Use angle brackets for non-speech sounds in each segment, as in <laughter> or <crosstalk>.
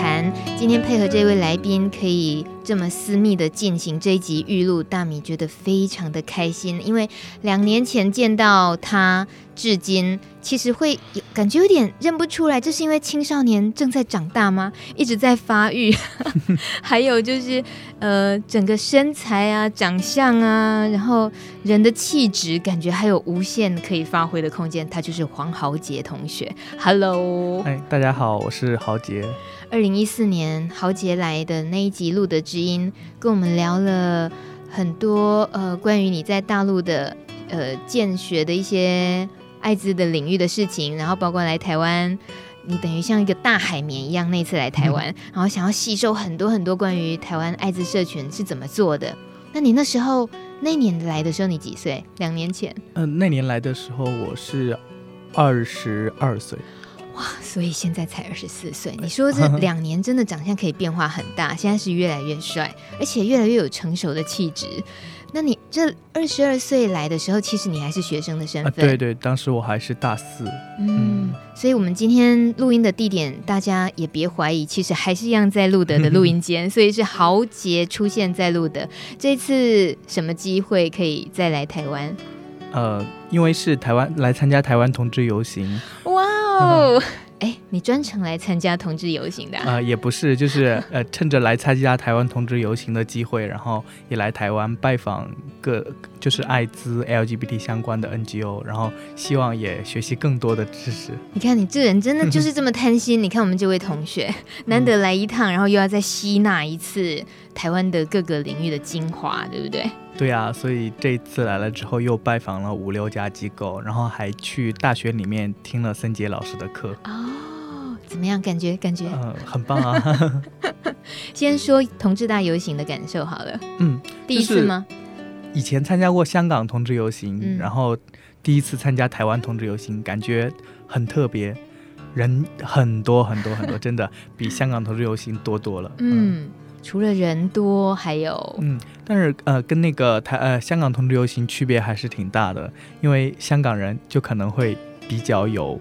谈。今天配合这位来宾，可以这么私密的进行这一集预录，大米觉得非常的开心，因为两年前见到他。至今其实会有感觉有点认不出来，这是因为青少年正在长大吗？<laughs> 一直在发育，<laughs> 还有就是呃，整个身材啊、长相啊，然后人的气质，感觉还有无限可以发挥的空间。他就是黄豪杰同学，Hello，哎，大家好，我是豪杰。二零一四年豪杰来的那一集《录的知音》，跟我们聊了很多呃，关于你在大陆的呃建学的一些。艾滋的领域的事情，然后包括来台湾，你等于像一个大海绵一样，那次来台湾，嗯、然后想要吸收很多很多关于台湾艾滋社群是怎么做的。那你那时候那年来的时候，你几岁？两年前？嗯、呃，那年来的时候我是二十二岁。哇，所以现在才二十四岁。你说这两年真的长相可以变化很大，<laughs> 现在是越来越帅，而且越来越有成熟的气质。那你这二十二岁来的时候，其实你还是学生的身份。啊、对对，当时我还是大四。嗯，嗯，所以我们今天录音的地点，大家也别怀疑，其实还是一样在路德的录音间。<laughs> 所以是豪杰出现在路德。这次什么机会可以再来台湾？呃，因为是台湾来参加台湾同志游行。哇哦！嗯哎，你专程来参加同志游行的啊？呃，也不是，就是 <laughs> 呃，趁着来参加台湾同志游行的机会，然后也来台湾拜访各就是艾滋 LGBT 相关的 NGO，然后希望也学习更多的知识。你看，你这人真的就是这么贪心。你看我们这位同学，难得来一趟，然后又要再吸纳一次台湾的各个领域的精华，对不对？对啊，所以这次来了之后，又拜访了五六家机构，然后还去大学里面听了森杰老师的课。哦，怎么样？感觉感觉？嗯，很棒啊。<laughs> 先说同志大游行的感受好了。嗯，第一次吗？以前参加过香港同志游行，嗯，然后第一次参加台湾同志游行，感觉很特别，人很多很多很多，真的比香港同志游行多多了。嗯。嗯除了人多，还有嗯，但是呃，跟那个台呃香港同志游行区别还是挺大的，因为香港人就可能会比较有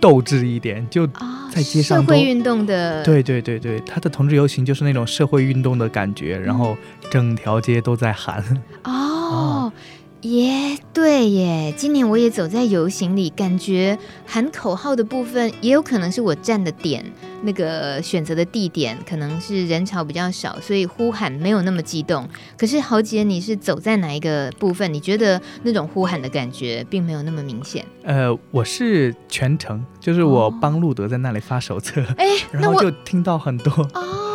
斗志一点，就在街上、哦、社会运动的，对对对对，他的同志游行就是那种社会运动的感觉，然后整条街都在喊哦。哦 <laughs> 耶对耶！今年我也走在游行里，感觉喊口号的部分也有可能是我站的点，那个选择的地点可能是人潮比较少，所以呼喊没有那么激动。可是豪杰，你是走在哪一个部分？你觉得那种呼喊的感觉并没有那么明显？呃，我是全程，就是我帮路德在那里发手册，哎、哦，然后就听到很多哦，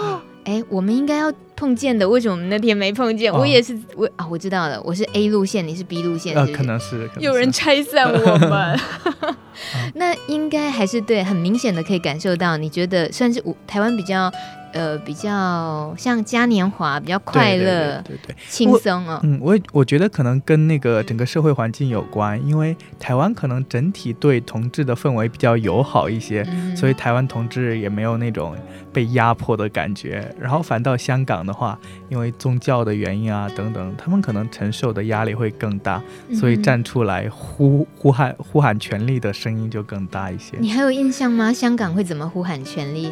哎，我们应该要。碰见的，为什么我们那天没碰见？哦、我也是，我啊，我知道了，我是 A 路线，你是 B 路线是是？呃，可能是，可能是有人拆散我们。<laughs> <laughs> 那应该还是对，很明显的可以感受到，你觉得算是我台湾比较。呃，比较像嘉年华，比较快乐，对对，轻松哦。嗯，我我觉得可能跟那个整个社会环境有关，因为台湾可能整体对同志的氛围比较友好一些，嗯、所以台湾同志也没有那种被压迫的感觉。然后反倒香港的话，因为宗教的原因啊等等，他们可能承受的压力会更大，所以站出来呼呼喊呼喊权利的声音就更大一些。你还有印象吗？香港会怎么呼喊权利？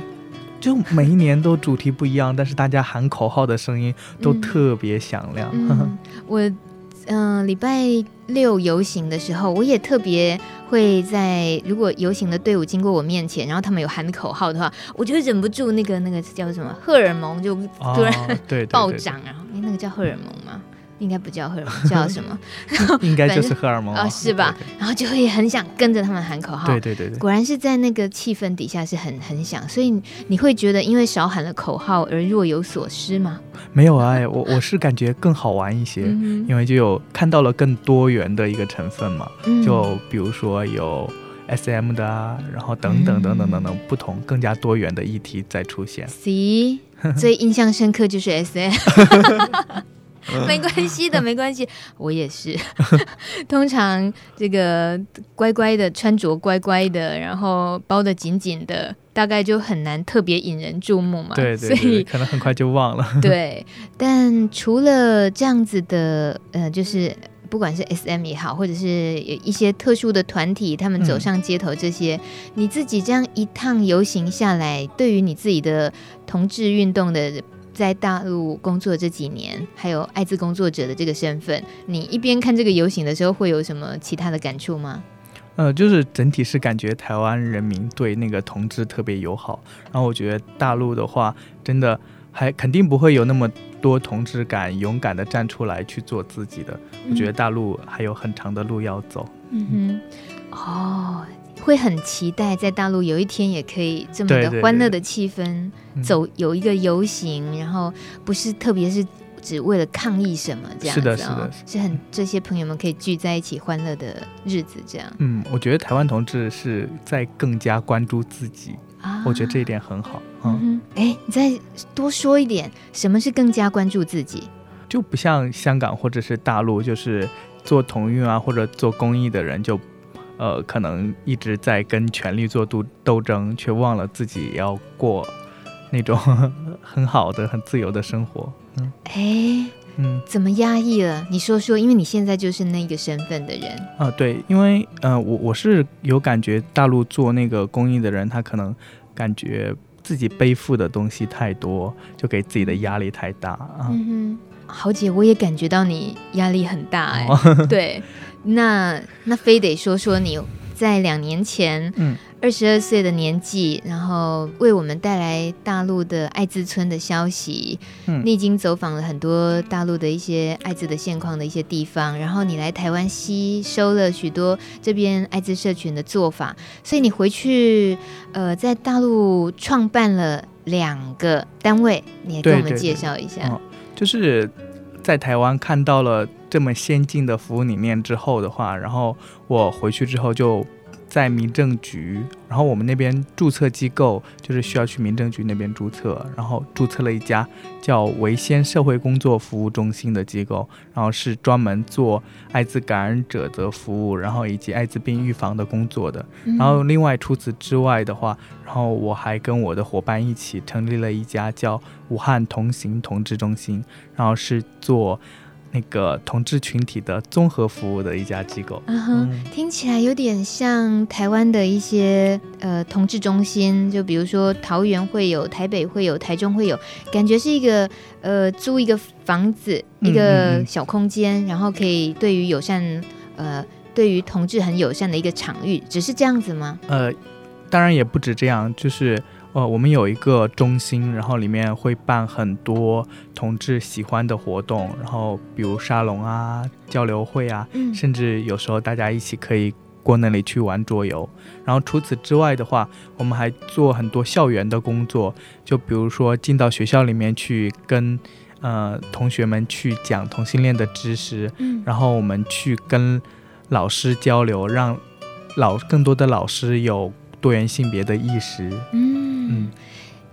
就每一年都主题不一样，但是大家喊口号的声音都特别响亮。我，嗯、呃，礼拜六游行的时候，我也特别会在如果游行的队伍经过我面前，然后他们有喊口号的话，我就忍不住那个那个叫什么荷尔蒙就突然、哦、对 <laughs> 暴涨然后！哎，那个叫荷尔蒙吗？应该不叫荷尔蒙，叫什么？<laughs> 应该就是荷尔蒙啊、<laughs> 哦，是吧？对对对，然后就会很想跟着他们喊口号。对对对对，果然是在那个气氛底下是很很响，所以你会觉得因为少喊了口号而若有所失吗？没有啊，我我是感觉更好玩一些，因为就有看到了更多元的一个成分嘛。就比如说有 SM 的啊，然后等等等等等等不同更加多元的议题在出现。C <laughs> 最印象深刻就是 SM。<laughs> 没关系的，没关系，我也是。<laughs> 通常这个乖乖的穿着，乖乖的，然后包得紧紧的，大概就很难特别引人注目嘛。对对对，所以可能很快就忘了。对，<laughs> 但除了这样子的，呃，就是不管是 SM 也好，或者是一些特殊的团体，他们走上街头这些，嗯、你自己这样一趟游行下来，对于你自己的同志运动的。在大陆工作这几年，还有艾滋工作者的这个身份，你一边看这个游行的时候，会有什么其他的感触吗？呃，就是整体是感觉台湾人民对那个同志特别友好，然后我觉得大陆的话，真的还肯定不会有那么多同志敢勇敢的站出来去做自己的。嗯、我觉得大陆还有很长的路要走。嗯哼，哦。会很期待在大陆有一天也可以这么的欢乐的气氛，对对对，走有一个游行，嗯、然后不是特别是只为了抗议什么这样子，是的，是的，是很这些朋友们可以聚在一起欢乐的日子这样。嗯，我觉得台湾同志是在更加关注自己，啊、我觉得这一点很好。嗯，哎，你再多说一点，什么是更加关注自己？就不像香港或者是大陆，就是做同运啊或者做公益的人就。呃，可能一直在跟权力做斗斗争，却忘了自己要过那种 <laughs> 很好的、很自由的生活。嗯，哎，嗯，怎么压抑了？你说说，因为你现在就是那个身份的人。啊、呃，对，因为呃，我我是有感觉，大陆做那个公益的人，他可能感觉自己背负的东西太多，就给自己的压力太大啊。嗯哼，豪姐，我也感觉到你压力很大哎、欸，哦、对。<laughs> 那那非得说说你在两年前，嗯，二十二岁的年纪，然后为我们带来大陆的艾滋村的消息。嗯，你已经走访了很多大陆的一些艾滋的现况的一些地方，然后你来台湾吸收了许多这边艾滋社群的做法，所以你回去，呃，在大陆创办了两个单位，你也跟我们介绍一下。对对对，哦，就是在台湾看到了。这么先进的服务理念之后的话，然后我回去之后就在民政局，然后我们那边注册机构就是需要去民政局那边注册，然后注册了一家叫维先社会工作服务中心的机构，然后是专门做艾滋感染者的服务，然后以及艾滋病预防的工作的。然后另外除此之外的话，然后我还跟我的伙伴一起成立了一家叫武汉同行同志中心，然后是做。那个同志群体的综合服务的一家机构，嗯哼，听起来有点像台湾的一些呃同志中心，就比如说桃园会有，台北会有，台中会有，感觉是一个呃租一个房子，一个小空间，嗯嗯嗯，然后可以对于友善呃对于同志很友善的一个场域，只是这样子吗？呃，当然也不止这样，就是。呃，我们有一个中心，然后里面会办很多同志喜欢的活动，然后比如沙龙啊、交流会啊，嗯，甚至有时候大家一起可以过那里去玩桌游。然后除此之外的话，我们还做很多校园的工作，就比如说进到学校里面去跟呃同学们去讲同性恋的知识，嗯，然后我们去跟老师交流，让老更多的老师有多元性别的意识，嗯。嗯，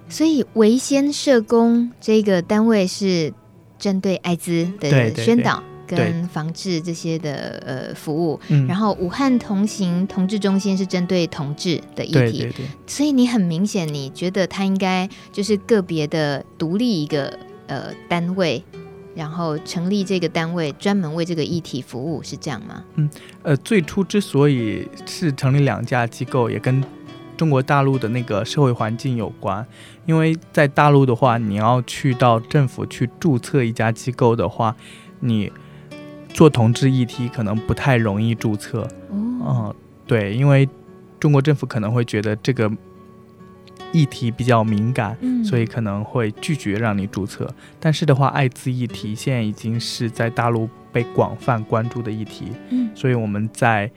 所以维先社工这个单位是针对艾滋的宣导跟防治这些的呃服务，嗯，然后武汉同行同志中心是针对同志的议题，对对对，所以你很明显你觉得他应该就是个别的独立一个呃单位，然后成立这个单位专门为这个议题服务，是这样吗？嗯，呃，最初之所以是成立两家机构，也跟中国大陆的那个社会环境有关，因为在大陆的话，你要去到政府去注册一家机构的话，你做同志议题可能不太容易注册。嗯、呃，对，因为中国政府可能会觉得这个议题比较敏感，嗯、所以可能会拒绝让你注册。但是的话，艾滋议题现在已经是在大陆被广泛关注的议题，嗯，所以我们在。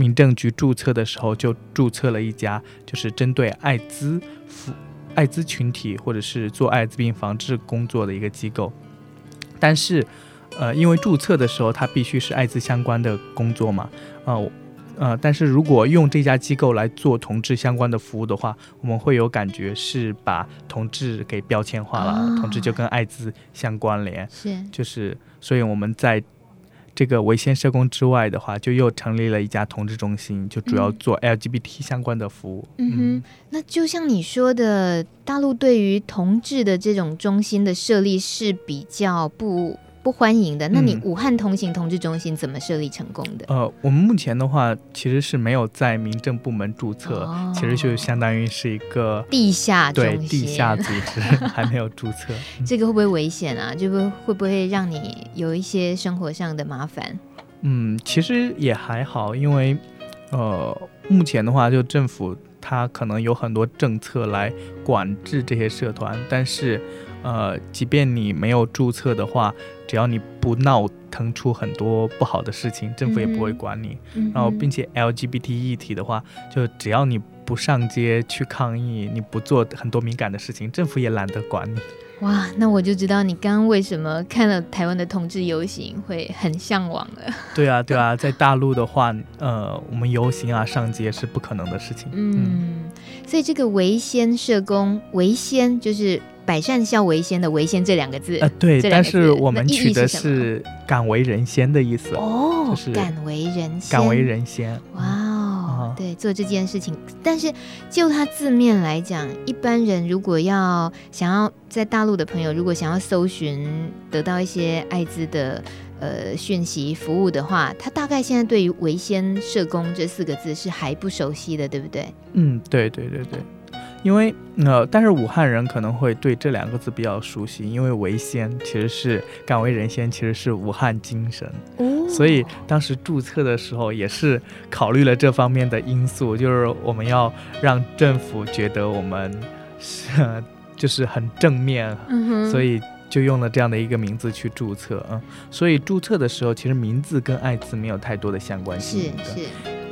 民政局注册的时候就注册了一家，就是针对艾滋、艾滋群体或者是做艾滋病防治工作的一个机构。但是，呃，因为注册的时候它必须是艾滋相关的工作嘛，呃，呃，但是如果用这家机构来做同志相关的服务的话，我们会有感觉是把同志给标签化了，哦、同志就跟艾滋相关联，是，就是，所以我们在。这个维先社工之外的话，就又成立了一家同志中心，就主要做 LGBT 相关的服务。嗯哼，那就像你说的，大陆对于同志的这种中心的设立是比较不。不欢迎的。那你武汉同行同志中心怎么设立成功的？嗯、呃，我们目前的话其实是没有在民政部门注册，哦、其实就相当于是一个地下对地下组织，还没有注册。<laughs> 这个会不会危险啊？就会会不会让你有一些生活上的麻烦？嗯，其实也还好，因为呃，目前的话就政府它可能有很多政策来管制这些社团，但是。呃，即便你没有注册的话，只要你不闹腾出很多不好的事情，政府也不会管你。嗯、然后，并且 LGBT 议题的话，就只要你不上街去抗议，你不做很多敏感的事情，政府也懒得管你。哇，那我就知道你刚刚为什么看了台湾的同志游行会很向往了。对啊，对啊，在大陆的话，呃，我们游行啊、上街是不可能的事情。嗯，嗯，所以这个维先社工，维先就是。百善孝为先的为先这两个字，呃，对，但是我们取的是敢为人先的意思哦，就是敢为人先，敢为人先，哇哦，对，做这件事情。但是就它字面来讲，一般人如果要想要在大陆的朋友，如果想要搜寻得到一些艾滋的呃讯息服务的话，他大概现在对于为先社工这四个字是还不熟悉的，对不对？嗯，对对对对。因为呃，但是武汉人可能会对这两个字比较熟悉，因为为先其实是敢为人先，其实是武汉精神，哦、所以当时注册的时候也是考虑了这方面的因素，就是我们要让政府觉得我们是就是很正面，嗯、所以就用了这样的一个名字去注册啊、嗯。所以注册的时候，其实名字跟艾滋没有太多的相关性。是是。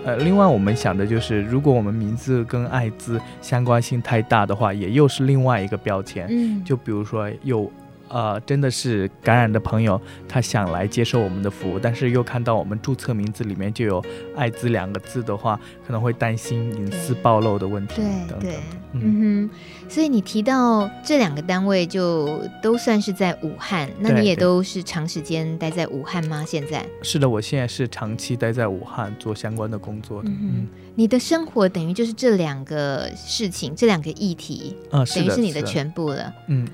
呃，另外我们想的就是，如果我们名字跟艾滋相关性太大的话，也又是另外一个标签。嗯，就比如说有。呃，真的是感染的朋友，他想来接受我们的服务，但是又看到我们注册名字里面就有“艾滋”两个字的话，可能会担心隐私暴露的问题。对等等对，嗯，嗯哼。所以你提到这两个单位，就都算是在武汉，那你也都是长时间待在武汉吗？现在？是的，我现在是长期待在武汉做相关的工作的。嗯哼，你的生活等于就是这两个事情，这两个议题，啊，等于是你的全部了。嗯。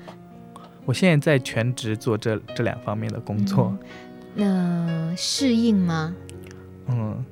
我现在在全职做这这两方面的工作，嗯、那适应吗？嗯，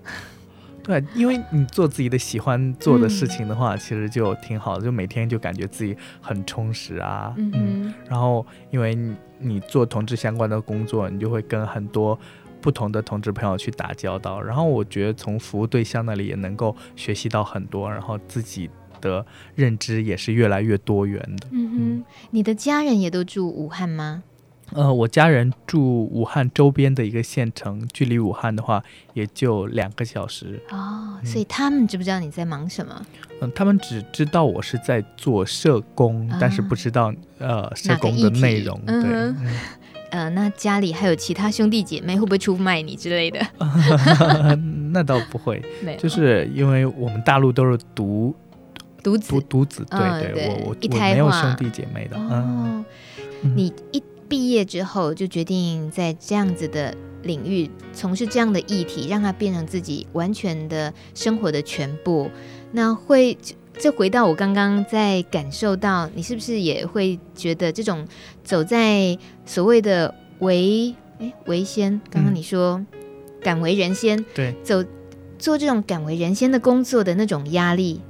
对，因为你做自己的喜欢做的事情的话，嗯、其实就挺好的，就每天就感觉自己很充实啊。嗯，嗯，然后因为你，你做同志相关的工作，你就会跟很多不同的同志朋友去打交道，然后我觉得从服务对象那里也能够学习到很多，然后自己。的认知也是越来越多元的。嗯哼，你的家人也都住武汉吗？呃，我家人住武汉周边的一个县城，距离武汉的话也就两个小时。哦，所以他们知不知道你在忙什么？嗯，他们只知道我是在做社工，啊、但是不知道呃社工的内容。对，<laughs> 呃，那家里还有其他兄弟姐妹会不会出卖你之类的？<laughs> 那倒不会，<laughs> 就是因为我们大陆都是独。独子，独子，对对，对我我我没有兄弟姐妹的。哦，嗯、你一毕业之后就决定在这样子的领域从事这样的议题，让它变成自己完全的生活的全部。那会，这回到我刚刚在感受到，你是不是也会觉得这种走在所谓的为哎为先，刚刚你说、嗯、敢为人先，对，走做这种敢为人先的工作的那种压力。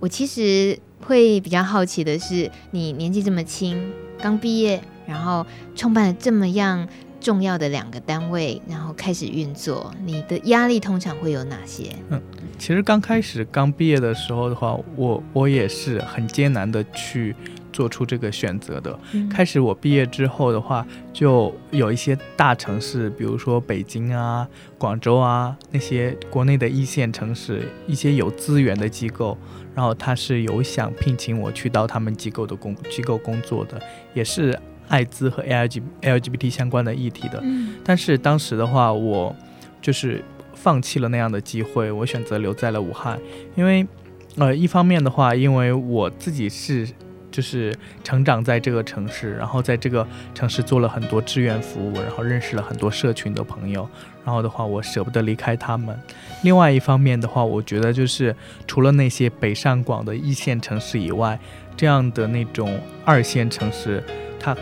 我其实会比较好奇的是，你年纪这么轻，刚毕业，然后创办了这么样重要的两个单位，然后开始运作，你的压力通常会有哪些？嗯，其实刚开始刚毕业的时候的话，我我也是很艰难的去做出这个选择的。嗯、开始我毕业之后的话，就有一些大城市，比如说北京啊、广州啊那些国内的一线城市，一些有资源的机构。然后他是有想聘请我去到他们机构的工机构工作的，也是艾滋和 LGBT LGBT 相关的议题的。嗯。但是当时的话，我就是放弃了那样的机会，我选择留在了武汉，因为呃一方面的话，因为我自己是。就是成长在这个城市，然后在这个城市做了很多志愿服务，然后认识了很多社群的朋友，然后的话，我舍不得离开他们。另外一方面的话，我觉得就是除了那些北上广的一线城市以外，这样的那种二线城市，它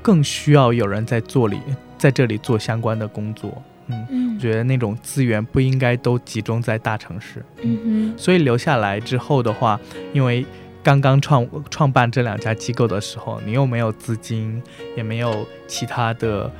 更需要有人在做里，在这里做相关的工作。嗯，嗯，我觉得那种资源不应该都集中在大城市。嗯哼，所以留下来之后的话，因为。刚刚创创办这两家机构的时候，你又没有资金，也没有其他的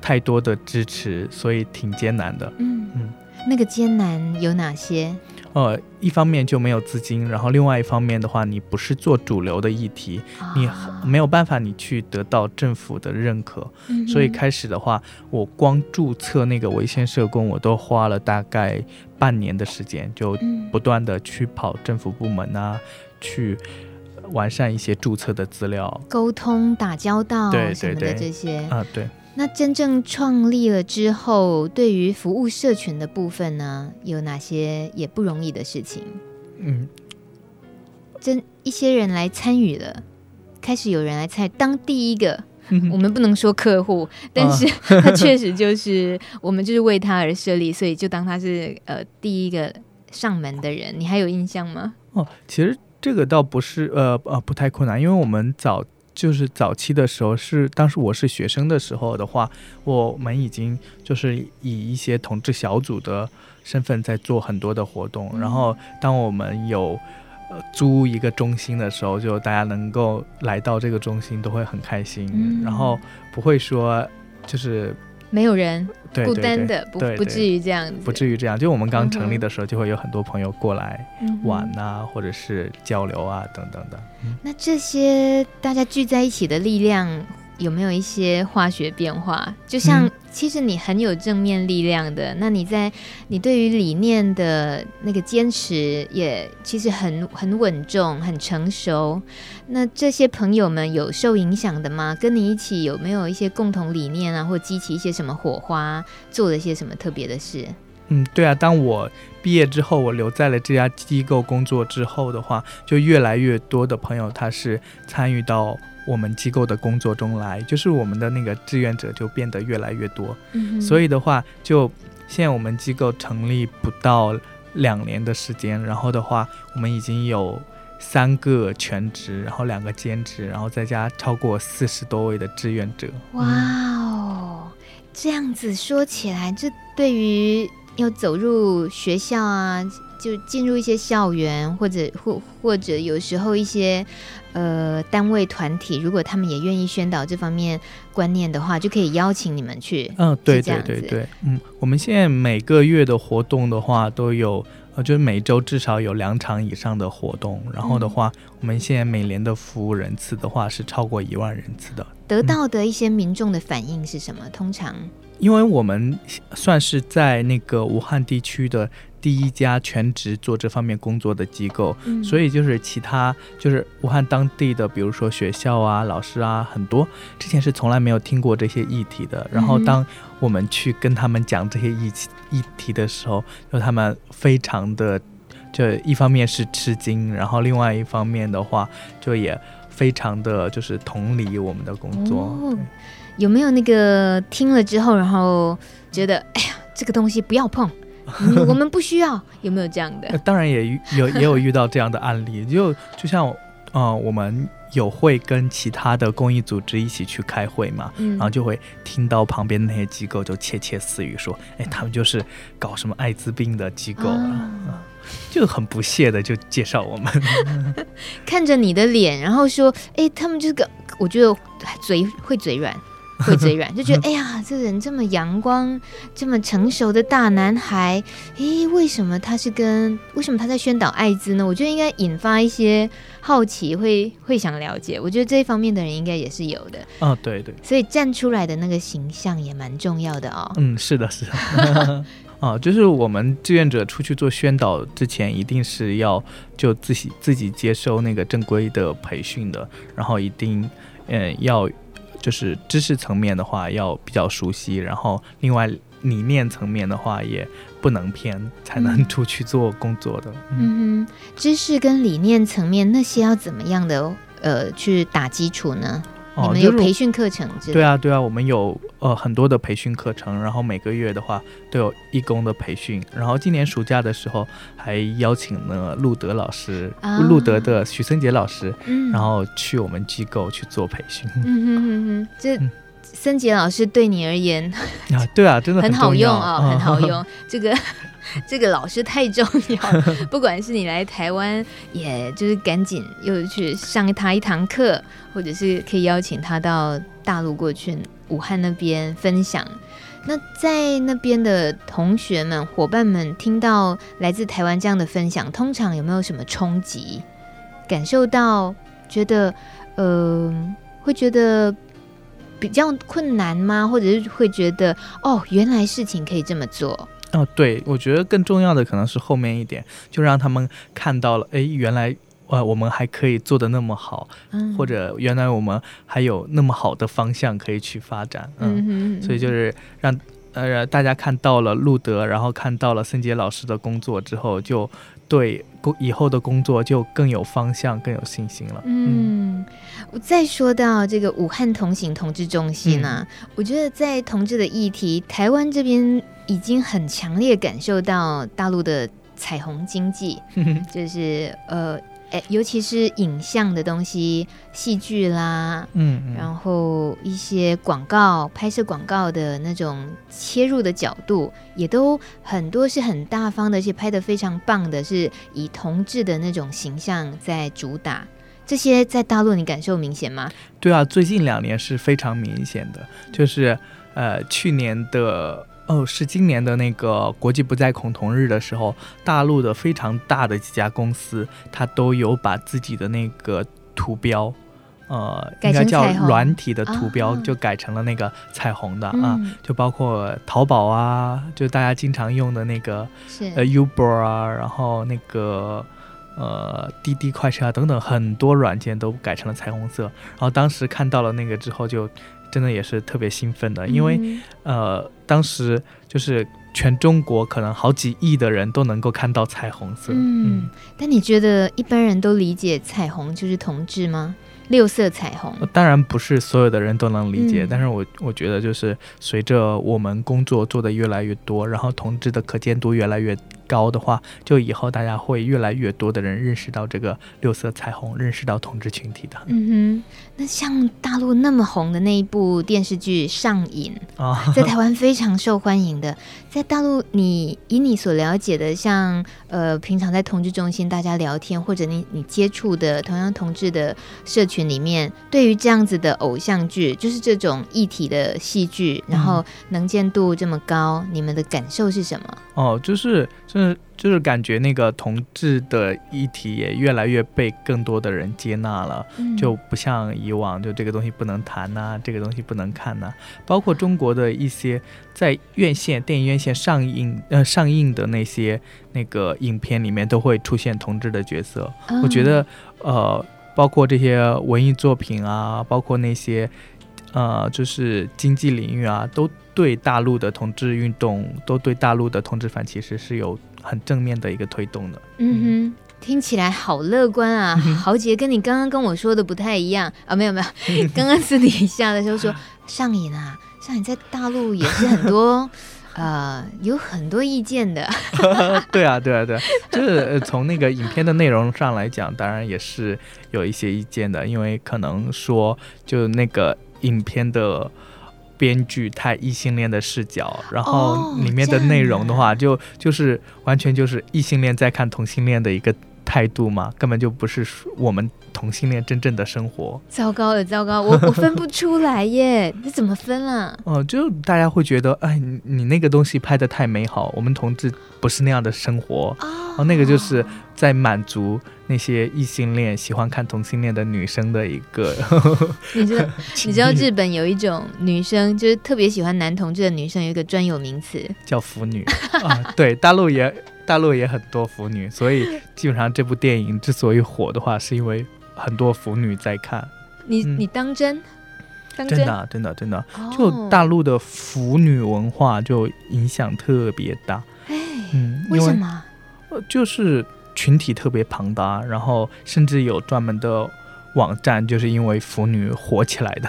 太多的支持，所以挺艰难的。嗯嗯，那个艰难有哪些？呃，一方面就没有资金，然后另外一方面的话，你不是做主流的议题，哦、你没有办法你去得到政府的认可。嗯、所以开始的话，我光注册那个维宪社工，我都花了大概半年的时间，就不断的去跑政府部门啊。去完善一些注册的资料，沟通、打交道什么的这些啊，对。那真正创立了之后，对于服务社群的部分呢，有哪些也不容易的事情？嗯，真一些人来参与了，开始有人来参与，当第一个，我们不能说客户，但是 <laughs> 他确实就是我们就是为他而设立，所以就当他是呃第一个上门的人。你还有印象吗？哦，其实。这个倒不是呃呃不太困难，因为我们早就是早期的时候是当时我是学生的时候的话，我们已经就是以一些同志小组的身份在做很多的活动，嗯、然后当我们有呃租一个中心的时候，就大家能够来到这个中心都会很开心，嗯、然后不会说就是。没有人，对孤单的，不不至于这样子，不至于这样。就我们刚成立的时候，就会有很多朋友过来玩啊，嗯、或者是交流啊，等等的。嗯、那这些大家聚在一起的力量。有没有一些化学变化？就像其实你很有正面力量的，嗯、那你在你对于理念的那个坚持也其实很很稳重、很成熟。那这些朋友们有受影响的吗？跟你一起有没有一些共同理念啊，或激起一些什么火花，做了一些什么特别的事？嗯，对啊，当我毕业之后，我留在了这家机构工作之后的话，就越来越多的朋友他是参与到。我们机构的工作中来，就是我们的那个志愿者就变得越来越多，嗯、所以的话，就现在我们机构成立不到两年的时间，然后的话，我们已经有三个全职，然后两个兼职，然后再加超过四十多位的志愿者。哇哦，嗯、这样子说起来，这对于要走入学校啊。就进入一些校园，或者或或者有时候一些呃单位团体，如果他们也愿意宣导这方面观念的话，就可以邀请你们去。嗯，对对对对，嗯，我们现在每个月的活动的话都有，呃，就是每周至少有两场以上的活动。然后的话，嗯、我们现在每年的服务人次的话是超过一万人次的。得到的一些民众的反应是什么？嗯、通常，因为我们算是在那个武汉地区的。第一家全职做这方面工作的机构，嗯、所以就是其他就是武汉当地的，比如说学校啊、老师啊，很多之前是从来没有听过这些议题的。然后当我们去跟他们讲这些议题议题的时候，就他们非常的，就一方面是吃惊，然后另外一方面的话，就也非常的就是同理我们的工作。哦、有没有那个听了之后，然后觉得哎呀，这个东西不要碰？嗯、我们不需要，有没有这样的？当然也有也有遇到这样的案例，就就像呃，我们有会跟其他的公益组织一起去开会嘛，嗯、然后就会听到旁边那些机构就窃窃私语说，哎，他们就是搞什么艾滋病的机构，啊嗯、就很不屑的就介绍我们，<laughs> 看着你的脸，然后说，哎，他们这个，我觉得嘴会嘴软。会嘴软，<laughs> 就觉得哎呀，这人这么阳光、这么成熟的大男孩，诶，为什么他是跟为什么他在宣导艾滋呢？我觉得应该引发一些好奇，会会想了解。我觉得这一方面的人应该也是有的。哦，对对。所以站出来的那个形象也蛮重要的哦。嗯，是的，是的。哦，<laughs> 就是我们志愿者出去做宣导之前，一定是要就自己自己接受那个正规的培训的，然后一定嗯要。就是知识层面的话要比较熟悉，然后另外理念层面的话，也不能偏，才能出去做工作的。嗯，嗯哼，知识跟理念层面那些要怎么样的呃去打基础呢？你们有培训课程？对啊，对啊，我们有呃很多的培训课程，然后每个月的话都有义工的培训，然后今年暑假的时候还邀请了路德老师，啊、路德的许森杰老师，嗯、然后去我们机构去做培训。嗯哼哼哼，这森杰老师对你而言啊，对啊，真的很，很好用啊、哦，很好用这个。这个老师太重要，<laughs> 不管是你来台湾，也就是赶紧又去上他一堂课，或者是可以邀请他到大陆过去武汉那边分享。那在那边的同学们、伙伴们听到来自台湾这样的分享，通常有没有什么冲击？感受到觉得呃，会觉得比较困难吗？或者是会觉得哦，原来事情可以这么做？哦，对，我觉得更重要的可能是后面一点，就让他们看到了，哎，原来呃我们还可以做的那么好，嗯，或者原来我们还有那么好的方向可以去发展，嗯，嗯哼所以就是让呃大家看到了路德，然后看到了森杰老师的工作之后，就对工以后的工作就更有方向，更有信心了。嗯，我再说到这个武汉同行同志中心呢，我觉得在同志的议题，台湾这边。已经很强烈感受到大陆的彩虹经济，<laughs> 就是呃，尤其是影像的东西，戏剧啦，嗯，嗯，然后一些广告拍摄广告的那种切入的角度，也都很多是很大方的，而且拍的非常棒的，是以同志的那种形象在主打。这些在大陆你感受明显吗？对啊，最近两年是非常明显的，就是呃，去年的。哦，是今年的那个国际不再恐同日的时候，大陆的非常大的几家公司，它都有把自己的那个图标，呃，应该叫软体的图标，就改成了那个彩虹的啊，啊，就包括淘宝啊，就大家经常用的那个是呃 Uber 啊，然后那个呃滴滴快车啊等等，很多软件都改成了彩虹色。然后当时看到了那个之后就。真的也是特别兴奋的，因为，嗯、呃，当时就是全中国可能好几亿的人都能够看到彩虹色。嗯，嗯，但你觉得一般人都理解彩虹就是同志吗？六色彩虹？当然不是所有的人都能理解，嗯、但是我我觉得就是随着我们工作做的越来越多，然后同志的可见度越来越高的话，就以后大家会越来越多的人认识到这个六色彩虹，认识到同志群体的。嗯哼，那像大陆那么红的那一部电视剧《上瘾》<laughs> 啊，在台湾非常受欢迎的，在大陆，你以你所了解的，像呃平常在同志中心大家聊天，或者你你接触的同样同志的社群里面，对于这样子的偶像剧，就是这种一体的戏剧，然后能见度这么高，嗯、你们的感受是什么？哦，就是。就是就是感觉那个同志的议题也越来越被更多的人接纳了，嗯、就不像以往就这个东西不能谈呐、啊，这个东西不能看呐、啊。包括中国的一些在院线、电影院线上映呃上映的那些那个影片里面都会出现同志的角色。嗯、我觉得呃，包括这些文艺作品啊，包括那些呃，就是经济领域啊，都。对大陆的同志运动，都对大陆的同志反歧视是有很正面的一个推动的。嗯哼，听起来好乐观啊！豪杰跟你刚刚跟我说的不太一样啊，没有没有，<laughs> 刚刚私底下的时候说上瘾啊，上瘾在大陆也是很多呃有很多意见的。<laughs> 对啊对啊对啊，就是从那个影片的内容上来讲，当然也是有一些意见的，因为可能说就那个影片的。编剧太异性恋的视角，然后里面的内容的话，就就是完全就是异性恋在看同性恋的一个态度嘛，根本就不是我们同性恋真正的生活。糟糕了，糟糕，我我分不出来耶，<laughs> 你怎么分啊？哦、呃，就大家会觉得，哎，你你那个东西拍的太美好，我们同志不是那样的生活。哦，那个就是在满足那些异性恋喜欢看同性恋的女生的一个。<laughs> 你知道，你知道日本有一种女生，就是特别喜欢男同志的女生，有一个专有名词叫腐女啊。对，大陆也大陆也很多腐女，所以基本上这部电影之所以火的话，是因为很多腐女在看。你你当真？真真的真的真的，就大陆的腐女文化就影响特别大。哎，嗯，为什么？就是群体特别庞大，然后甚至有专门的网站，就是因为腐女火起来的。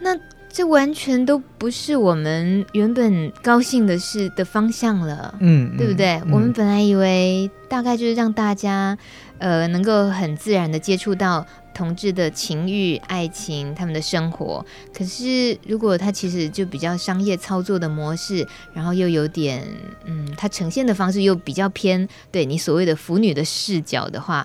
那这完全都不是我们原本高兴的事的方向了，嗯，对不对？嗯、我们本来以为大概就是让大家，呃，能够很自然的接触到同志的情欲、爱情、他们的生活。可是如果他其实就比较商业操作的模式，然后又有点，嗯，他呈现的方式又比较偏对你所谓的腐女的视角的话，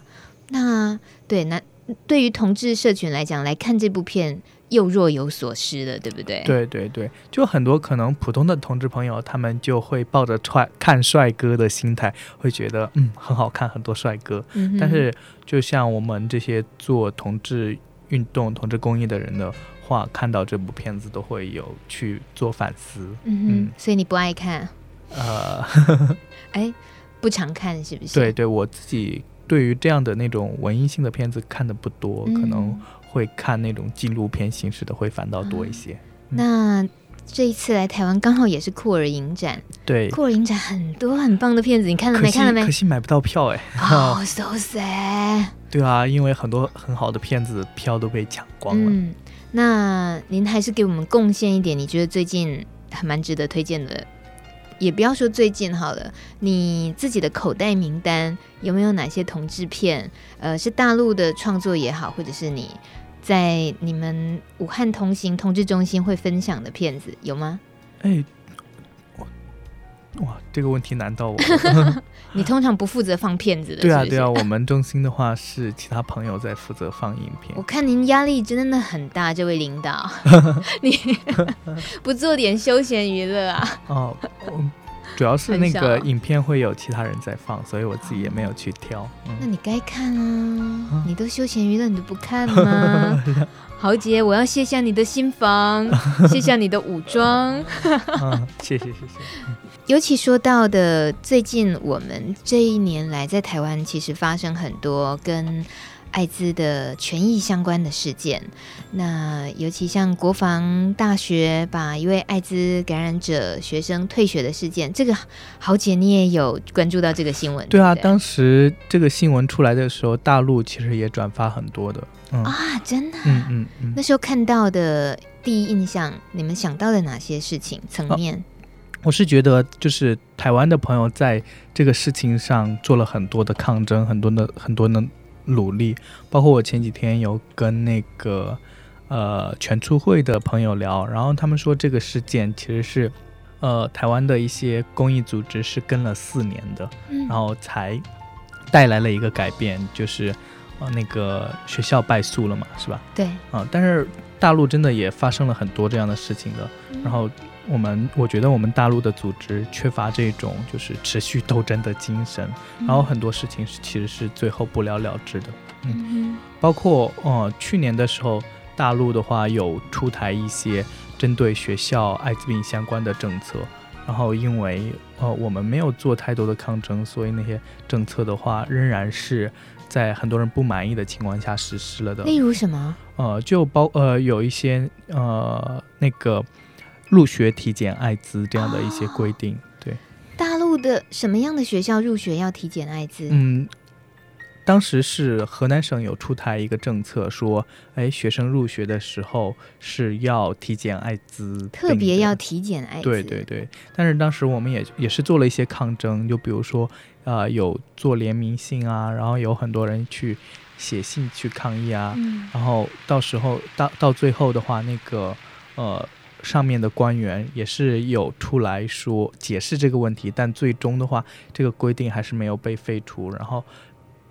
那对那对于同志社群来讲，来看这部片。又若有所失了，对不对？对对对，就很多可能普通的同志朋友，他们就会抱着帅看帅哥的心态，会觉得嗯很好看，很多帅哥。嗯。但是就像我们这些做同志运动、同志公益的人的话，看到这部片子都会有去做反思。嗯所以你不爱看？呃，<laughs> 哎，不常看是不是？对对，我自己对于这样的那种文艺性的片子看的不多，嗯、可能。会看那种纪录片形式的会反倒多一些。嗯、那这一次来台湾刚好也是酷儿影展，对，酷儿影展很多很棒的片子，你看了没？看了没？可惜买不到票哎。哦、<laughs> oh,，so sad。对啊，因为很多很好的片子票都被抢光了。嗯，那您还是给我们贡献一点，你觉得最近还蛮值得推荐的？也不要说最近好了，你自己的口袋名单有没有哪些同志片？呃，是大陆的创作也好，或者是你。在你们武汉同行同志中心会分享的片子有吗？哎，哇，这个问题难到我。<laughs> 你通常不负责放片子的。对啊，是是对啊，我们中心的话是其他朋友在负责放影片。我看您压力真的很大，这位领导，<laughs> 你 <laughs> 不做点休闲娱乐啊？哦。主要是那个影片会有其他人在放，所以我自己也没有去挑。嗯、那你该看啊！啊你都休闲娱乐，你都不看吗？<laughs> 豪杰，我要卸下你的心防，<laughs> 卸下你的武装。<laughs> 啊、谢谢谢谢。尤其说到的，最近我们这一年来在台湾，其实发生很多跟。艾滋的权益相关的事件，那尤其像国防大学把一位艾滋感染者学生退学的事件，这个豪姐你也有关注到这个新闻？对啊，对对当时这个新闻出来的时候，大陆其实也转发很多的。嗯、啊，真的？嗯嗯嗯。那时候看到的第一印象，你们想到的哪些事情层面？啊，我是觉得，就是台湾的朋友在这个事情上做了很多的抗争，很多的很多的。努力，包括我前几天有跟那个呃全促会的朋友聊，然后他们说这个事件其实是呃台湾的一些公益组织是跟了四年的，嗯、然后才带来了一个改变，就是呃那个学校败诉了嘛，是吧？对，啊、呃，但是大陆真的也发生了很多这样的事情的，嗯、然后。我们我觉得我们大陆的组织缺乏这种就是持续斗争的精神，嗯、然后很多事情是其实是最后不了了之的。嗯，嗯包括呃去年的时候，大陆的话有出台一些针对学校艾滋病相关的政策，然后因为呃我们没有做太多的抗争，所以那些政策的话仍然是在很多人不满意的情况下实施了的。例如什么？呃，就包呃有一些呃那个。入学体检艾滋这样的一些规定，哦、对。大陆的什么样的学校入学要体检艾滋？嗯，当时是河南省有出台一个政策，说，哎，学生入学的时候是要体检艾滋，特别要体检艾滋。对对对。但是当时我们也也是做了一些抗争，就比如说，呃，有做联名信啊，然后有很多人去写信去抗议啊，嗯、然后到时候到到最后的话，那个呃。上面的官员也是有出来说解释这个问题，但最终的话，这个规定还是没有被废除。然后，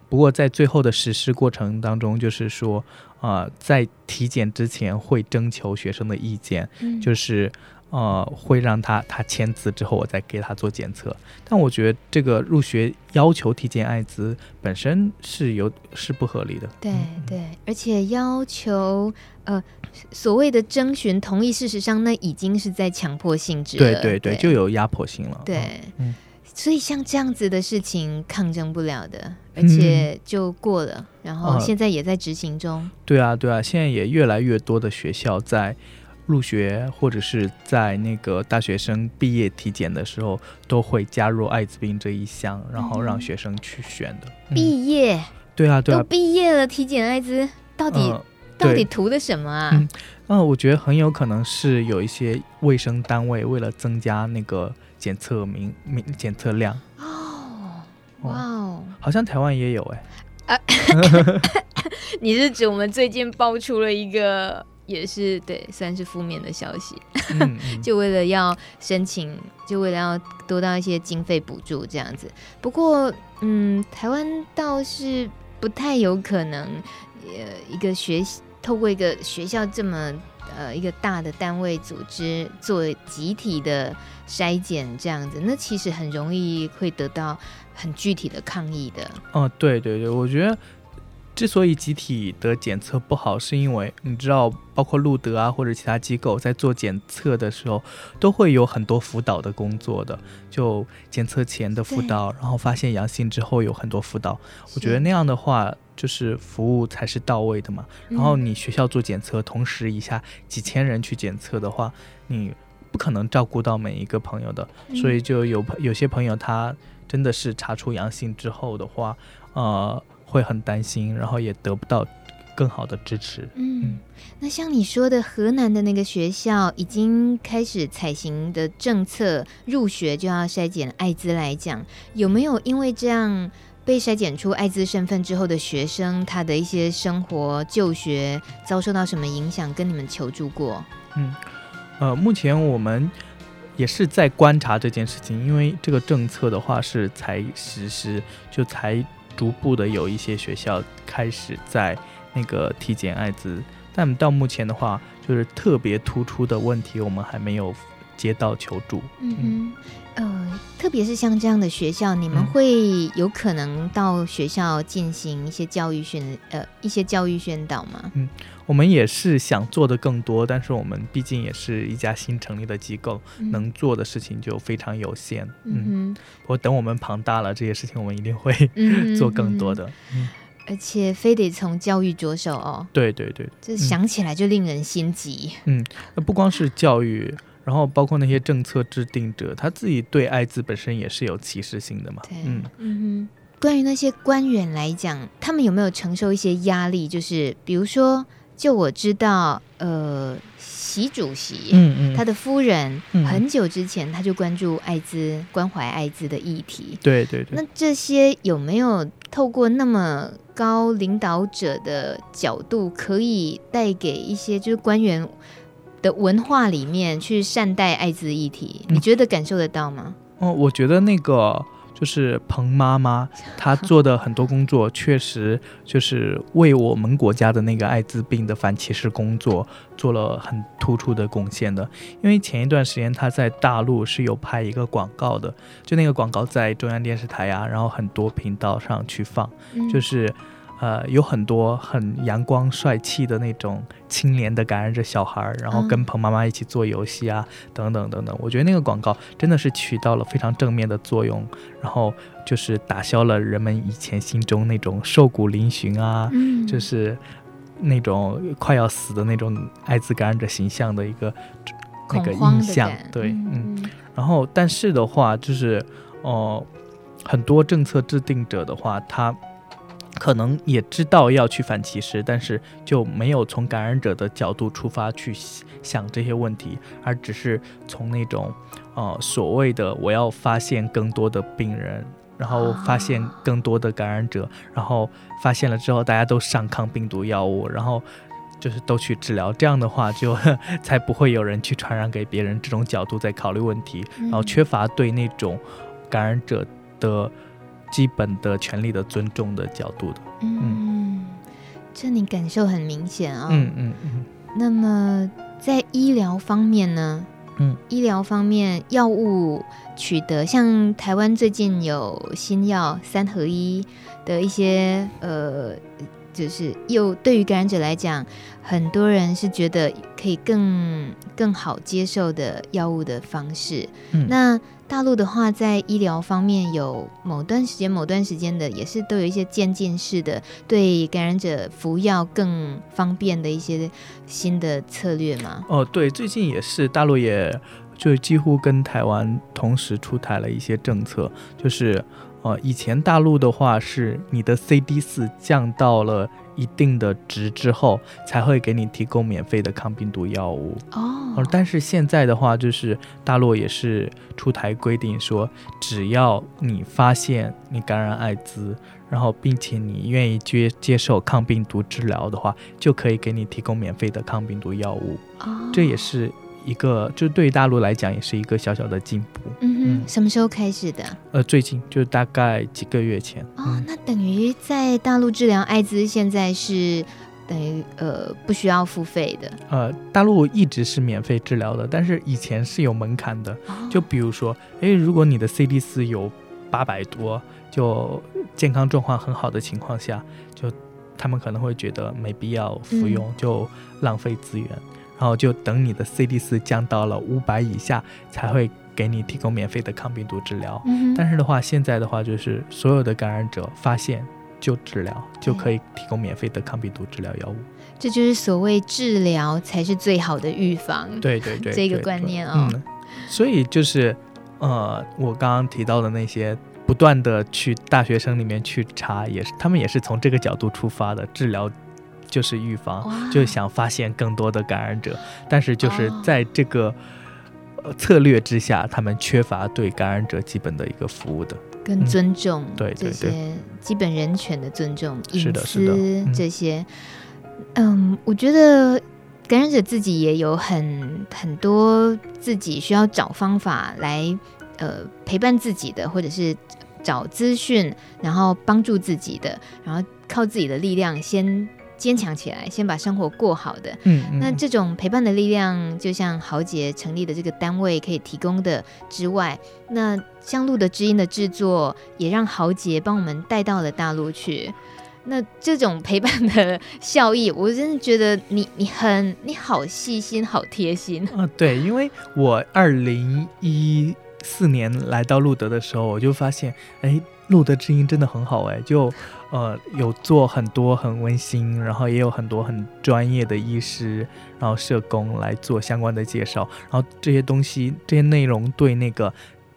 不过在最后的实施过程当中，就是说，呃，在体检之前会征求学生的意见，嗯、就是呃，会让他他签字之后，我再给他做检测。但我觉得这个入学要求体检艾滋本身是有是不合理的。对对，而且要求呃。所谓的征询同意，事实上那已经是在强迫性质了。对对对，对就有压迫性了。对，嗯，所以像这样子的事情抗争不了的，而且就过了，嗯、然后现在也在执行中、呃。对啊，对啊，现在也越来越多的学校在入学或者是在那个大学生毕业体检的时候，都会加入艾滋病这一项，然后让学生去选的。毕业？对啊，对啊，都毕业了，体检艾滋到底、呃、到底图的什么啊？嗯，呃、我觉得很有可能是有一些卫生单位为了增加那个检测名名检测量。哦，哇哦，好像台湾也有哎。啊，<laughs> 你是指我们最近爆出了一个？也是对，算是负面的消息。嗯嗯 <laughs> 就为了要申请，就为了要多到一些经费补助这样子。不过，嗯，台湾倒是不太有可能，呃，一个学透过一个学校这么呃一个大的单位组织做集体的筛检这样子，那其实很容易会得到很具体的抗议的。哦，对对对，我觉得。之所以集体的检测不好，是因为你知道，包括路德啊或者其他机构在做检测的时候，都会有很多辅导的工作的，就检测前的辅导，然后发现阳性之后有很多辅导。我觉得那样的话，就是服务才是到位的嘛。然后你学校做检测，同时一下几千人去检测的话，你不可能照顾到每一个朋友的，所以就有有些朋友他真的是查出阳性之后的话，呃。会很担心，然后也得不到更好的支持。嗯，那像你说的，河南的那个学校已经开始采行的政策，入学就要筛检艾滋来讲，有没有因为这样被筛检出艾滋身份之后的学生，他的一些生活、就学遭受到什么影响，跟你们求助过？嗯，呃，目前我们也是在观察这件事情，因为这个政策的话是才实施，就才。逐步的有一些学校开始在那个体检艾滋，但到目前的话，就是特别突出的问题，我们还没有接到求助。嗯嗯，呃，特别是像这样的学校，你们会有可能到学校进行一些教育宣，呃，一些教育宣导吗？嗯。我们也是想做的更多，但是我们毕竟也是一家新成立的机构，嗯、能做的事情就非常有限。嗯，我、嗯、等我们庞大了，这些事情我们一定会 <laughs> 做更多的。而且非得从教育着手哦。对对对，这想起来就令人心急。嗯，那不光是教育，然后包括那些政策制定者，他自己对艾滋本身也是有歧视性的嘛。对，嗯嗯哼，关于那些官员来讲，他们有没有承受一些压力？就是比如说。就我知道，呃，习主席，嗯嗯，他的夫人，很久之前他就关注艾滋、关怀艾滋的议题。对对对。那这些有没有透过那么高领导者的角度，可以带给一些就是官员的文化里面去善待艾滋议题？你觉得感受得到吗？哦，我觉得那个。就是彭妈妈，<laughs> 她做的很多工作，确实就是为我们国家的那个艾滋病的反歧视工作做了很突出的贡献的。因为前一段时间她在大陆是有拍一个广告的，就那个广告在中央电视台啊，然后很多频道上去放，就是。呃，有很多很阳光帅气的那种青年的感染者小孩，然后跟彭妈妈一起做游戏啊，嗯、等等等等。我觉得那个广告真的是起到了非常正面的作用，然后就是打消了人们以前心中那种瘦骨嶙峋啊，嗯、就是那种快要死的那种艾滋感染者形象的一个那个印象。对，嗯。嗯然后，但是的话，就是哦、呃，很多政策制定者的话，他。可能也知道要去反歧视，但是就没有从感染者的角度出发去想这些问题，而只是从那种，呃，所谓的我要发现更多的病人，然后发现更多的感染者，然后发现了之后大家都上抗病毒药物，然后就是都去治疗，这样的话就才不会有人去传染给别人。这种角度在考虑问题，然后缺乏对那种感染者的。基本的权利的尊重的角度的，嗯，嗯，这你感受很明显啊、哦，嗯嗯嗯。那么在医疗方面呢？嗯，医疗方面药物取得，像台湾最近有新药三合一的一些呃就是又对于感染者来讲，很多人是觉得可以更更好接受的药物的方式。嗯，那大陆的话，在医疗方面有某段时间、某段时间的，也是都有一些渐进式的，对感染者服药更方便的一些新的策略吗？哦，对，最近也是大陆也就几乎跟台湾同时出台了一些政策，就是。呃，以前大陆的话是你的 CD 四降到了一定的值之后，才会给你提供免费的抗病毒药物。哦，但是现在的话，就是大陆也是出台规定说，只要你发现你感染艾滋，然后并且你愿意接接受抗病毒治疗的话，就可以给你提供免费的抗病毒药物。哦，这也是。一个就对于大陆来讲也是一个小小的进步。嗯哼，什么时候开始的？呃，最近就大概几个月前。哦，嗯、那等于在大陆治疗艾滋现在是等于呃不需要付费的。呃，大陆一直是免费治疗的，但是以前是有门槛的。哦、就比如说，哎，如果你的 CD 四有八百多，就健康状况很好的情况下，就他们可能会觉得没必要服用，嗯、就浪费资源。然后就等你的 CD 四降到了五百以下，才会给你提供免费的抗病毒治疗。嗯、但是的话，现在的话就是所有的感染者发现就治疗，就可以提供免费的抗病毒治疗药物。这就是所谓治疗才是最好的预防。对对对，这个观念哦。嗯，所以就是呃，我刚刚提到的那些不断的去大学生里面去查，也是他们也是从这个角度出发的治疗。就是预防，就想发现更多的感染者，但是就是在这个策略之下，哦、他们缺乏对感染者基本的一个服务的。跟尊重，对这些基本人权的尊重，是的，是的，隐私这些。嗯，我觉得感染者自己也有很很多自己需要找方法来呃陪伴自己的，或者是找资讯，然后帮助自己的，然后靠自己的力量先。坚强起来，先把生活过好的。嗯，嗯，那这种陪伴的力量，就像豪杰成立的这个单位可以提供的之外，那像露德知音的制作，也让豪杰帮我们带到了大陆去。那这种陪伴的效益，我真的觉得你你很你好细心，好贴心啊！对，因为我二零一四年来到路德的时候，我就发现，哎，路德之音真的很好哎，就。呃，有做很多很温馨，然后也有很多很专业的医师，然后社工来做相关的介绍，然后这些东西这些内容对那个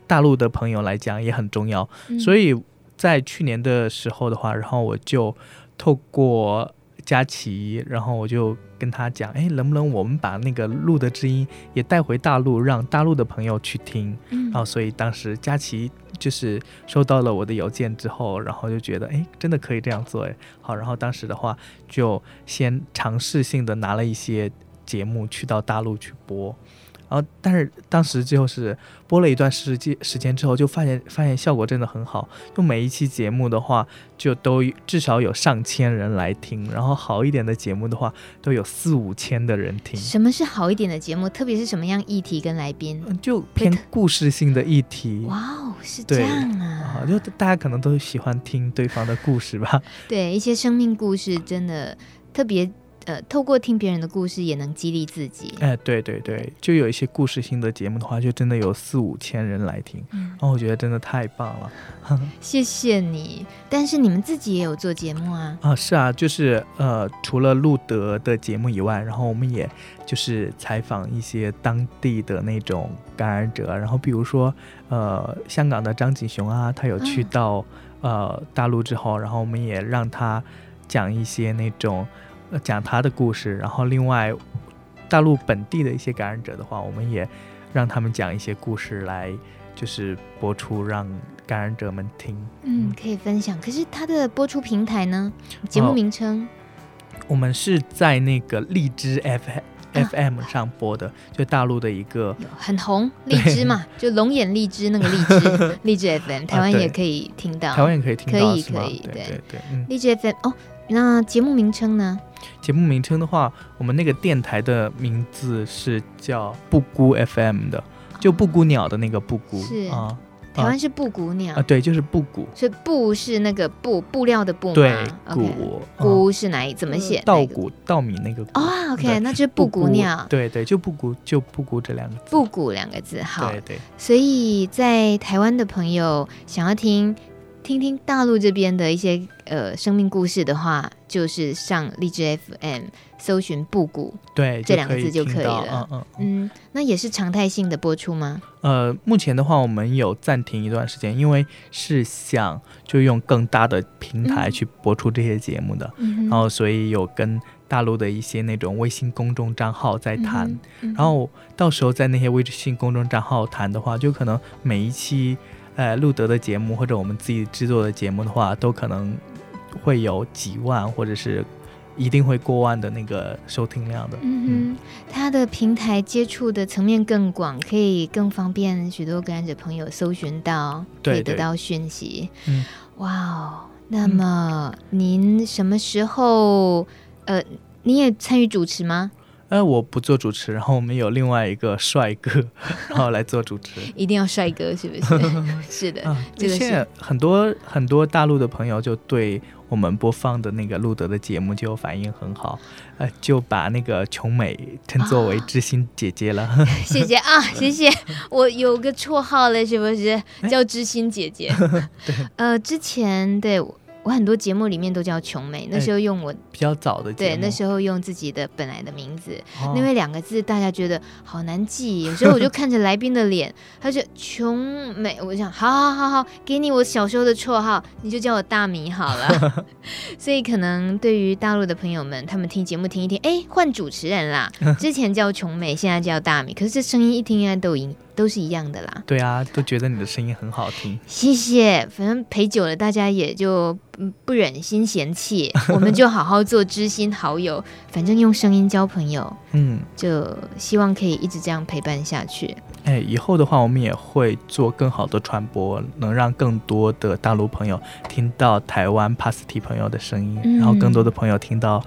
大陆的朋友来讲也很重要，嗯、所以在去年的时候的话，然后我就透过佳琪，然后我就跟他讲，哎，能不能我们把那个路的知音也带回大陆，让大陆的朋友去听，嗯、然后所以当时佳琪。就是收到了我的邮件之后，然后就觉得，哎，真的可以这样做，哎，好，然后当时的话，就先尝试性的拿了一些节目去到大陆去播。然后，但是当时就是播了一段时间时间之后，就发现发现效果真的很好。就每一期节目的话，就都至少有上千人来听。然后好一点的节目的话，都有四五千的人听。什么是好一点的节目？特别是什么样议题跟来宾？就偏故事性的议题。哇哦，是这样啊！就大家可能都喜欢听对方的故事吧？<laughs> 对，一些生命故事真的特别。呃，透过听别人的故事也能激励自己。哎，对对对，就有一些故事性的节目的话，就真的有四五千人来听，嗯，然后我觉得真的太棒了。<laughs> 谢谢你。但是你们自己也有做节目啊？啊，是啊，就是呃，除了路德的节目以外，然后我们也就是采访一些当地的那种感染者，然后比如说呃，香港的张景雄啊，他有去到、嗯、呃大陆之后，然后我们也让他讲一些那种。讲他的故事，然后另外大陆本地的一些感染者的话，我们也让他们讲一些故事来，就是播出让感染者们听。嗯，可以分享。可是他的播出平台呢？节目名称？哦，我们是在那个荔枝 F F M 上播的，啊，就大陆的一个很红荔枝嘛，就龙眼荔枝那个荔枝 <laughs> 荔枝 F M，台湾也可以听到，台湾也可以听到，可以可以，对对对，荔枝 F M 哦。那节目名称呢？节目名称的话，我们那个电台的名字是叫布谷 FM 的，就布谷鸟的那个布谷。是啊，台湾是布谷鸟啊，对，就是布谷。所以布是那个布布料的布吗？对，谷谷是哪一？怎么写？稻谷稻米那个哦，OK，那就是布谷鸟。对对，就布谷就布谷这两个字。布谷两个字，好。对对。所以在台湾的朋友想要听听听大陆这边的一些呃生命故事的话，就是上荔枝 FM。搜寻布谷，对，这两个字就可以了。嗯嗯嗯，嗯，那也是常态性的播出吗？呃，目前的话，我们有暂停一段时间，因为是想就用更大的平台去播出这些节目的，嗯、然后所以有跟大陆的一些那种微信公众账号在谈，嗯嗯、然后到时候在那些微信公众账号谈的话，就可能每一期呃录得的节目或者我们自己制作的节目的话，都可能会有几万或者是。一定会过万的那个收听量的，嗯哼，它的平台接触的层面更广，可以更方便许多感染者朋友搜寻到，可以得到讯息。嗯，哇哦，那么您什么时候？呃，你也参与主持吗？呃，我不做主持，然后我们有另外一个帅哥，然后来做主持。<laughs> 一定要帅哥是不是？<laughs> 是的，啊、这个现在很多很多大陆的朋友就对。我们播放的那个路德的节目就反应很好，呃，就把那个琼美称作为知心姐姐了。哦、<laughs> 谢谢啊，谢谢。我有个绰号了，是不是叫知心姐姐？对，呃，之前对。我很多节目里面都叫琼美，那时候用我、欸、比较早的，对，那时候用自己的本来的名字，哦、因为两个字大家觉得好难记，<laughs> 有时候我就看着来宾的脸，他就琼美，我就想，好好好好，给你我小时候的绰号，你就叫我大米好了。<laughs> 所以可能对于大陆的朋友们，他们听节目听一听，哎，换主持人啦，<laughs> 之前叫琼美，现在叫大米，可是这声音一听应该都已经。都是一样的啦。对啊，都觉得你的声音很好听。谢谢，反正陪久了，大家也就不忍心嫌弃，<laughs> 我们就好好做知心好友。反正用声音交朋友，嗯，就希望可以一直这样陪伴下去。哎，以后的话，我们也会做更好的传播，能让更多的大陆朋友听到台湾帕斯提朋友的声音，嗯、然后更多的朋友听到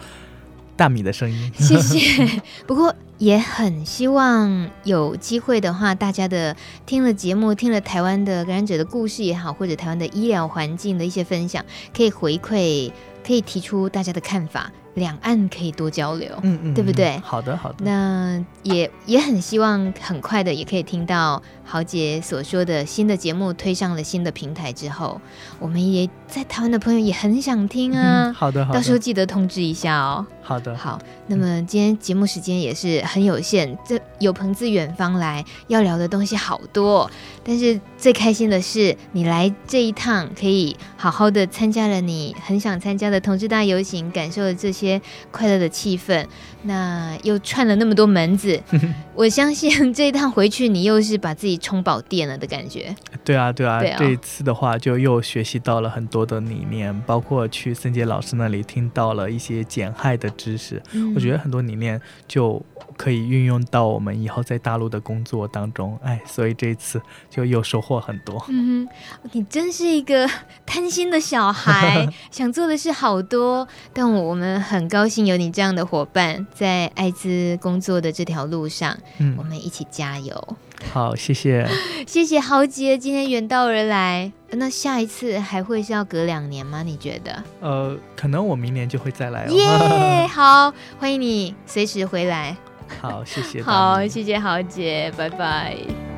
大米的声音。谢谢。<laughs> 不过。也很希望有机会的话，大家的听了节目，听了台湾的感染者的故事也好，或者台湾的医疗环境的一些分享，可以回馈，可以提出大家的看法。两岸可以多交流，嗯嗯，对不对？好的，好的。那也也很希望很快的也可以听到豪杰所说的新的节目推上了新的平台之后，我们也在台湾的朋友也很想听啊。嗯、好的，好的。到时候记得通知一下哦。好的，好。那么今天节目时间也是很有限，这有朋自远方来，要聊的东西好多。但是最开心的是，你来这一趟可以好好的参加了你很想参加的同志大游行，感受了这些。些快乐的气氛，那又串了那么多门子，<laughs> 我相信这一趟回去，你又是把自己充饱电了的感觉。对啊，对啊，对啊，这一次的话，就又学习到了很多的理念，包括去森杰老师那里听到了一些减害的知识。嗯、我觉得很多理念就可以运用到我们以后在大陆的工作当中。哎，所以这一次就又收获很多。嗯哼，你真是一个 <laughs> 贪心的小孩，<laughs> 想做的事好多，但我们。很高兴有你这样的伙伴在艾滋工作的这条路上，嗯，我们一起加油。好，谢谢，<laughs> 谢谢豪杰今天远道而来。那下一次还会是要隔两年吗？你觉得？呃，可能我明年就会再来哦。耶，yeah, <laughs> 好，欢迎你随时回来。好，谢谢。好，谢谢豪杰，拜拜。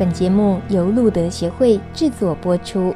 本节目由路德协会制作播出。